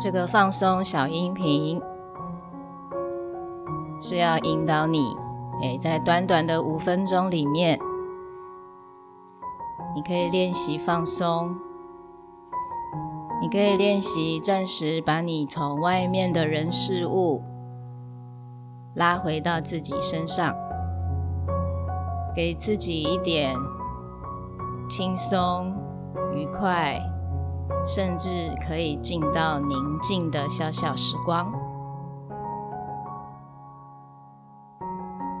这个放松小音频是要引导你，诶，在短短的五分钟里面，你可以练习放松，你可以练习暂时把你从外面的人事物拉回到自己身上，给自己一点轻松、愉快。甚至可以进到宁静的小小时光。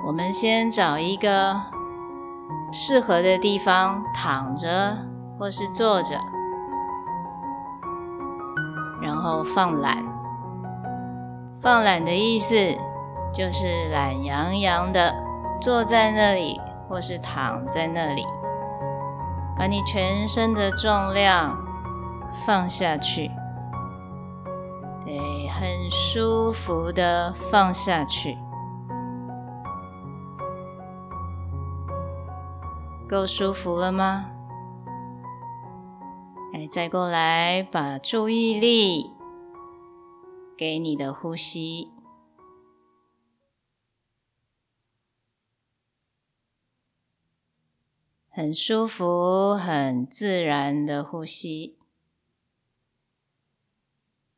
我们先找一个适合的地方躺着或是坐着，然后放懒。放懒的意思就是懒洋洋的坐在那里或是躺在那里，把你全身的重量。放下去，对，很舒服的放下去，够舒服了吗？来，再过来，把注意力给你的呼吸，很舒服、很自然的呼吸。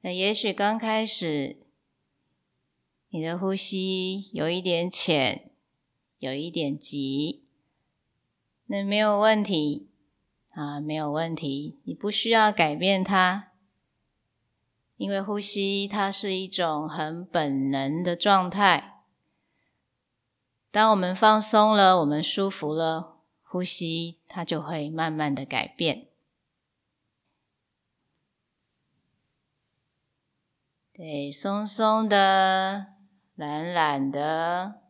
那也许刚开始，你的呼吸有一点浅，有一点急，那没有问题啊，没有问题，你不需要改变它，因为呼吸它是一种很本能的状态。当我们放松了，我们舒服了，呼吸它就会慢慢的改变。对，松松的，懒懒的，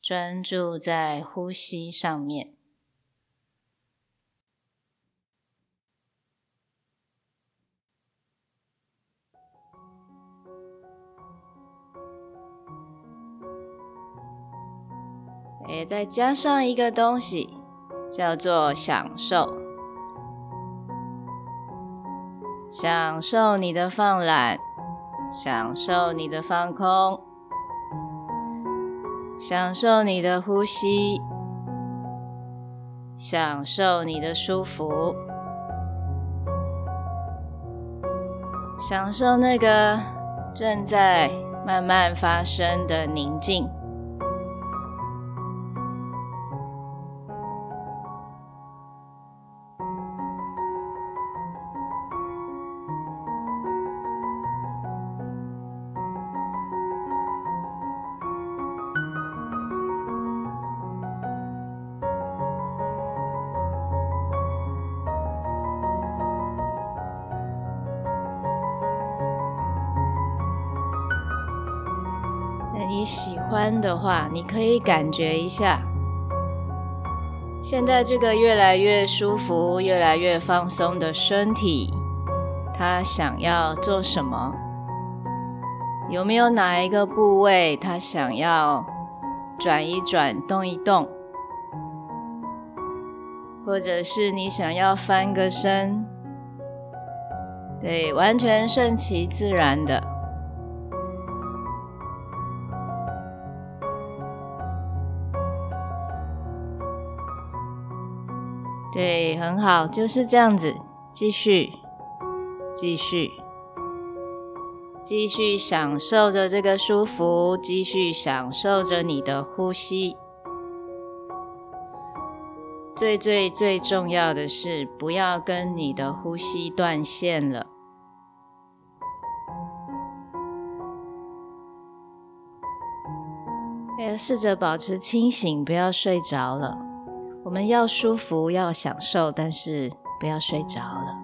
专注在呼吸上面。诶，再加上一个东西，叫做享受。享受你的放懒。享受你的放空，享受你的呼吸，享受你的舒服，享受那个正在慢慢发生的宁静。你喜欢的话，你可以感觉一下，现在这个越来越舒服、越来越放松的身体，它想要做什么？有没有哪一个部位它想要转一转、动一动？或者是你想要翻个身？对，完全顺其自然的。对，很好，就是这样子，继续，继续，继续享受着这个舒服，继续享受着你的呼吸。最最最重要的是，不要跟你的呼吸断线了。要试着保持清醒，不要睡着了。我们要舒服，要享受，但是不要睡着了。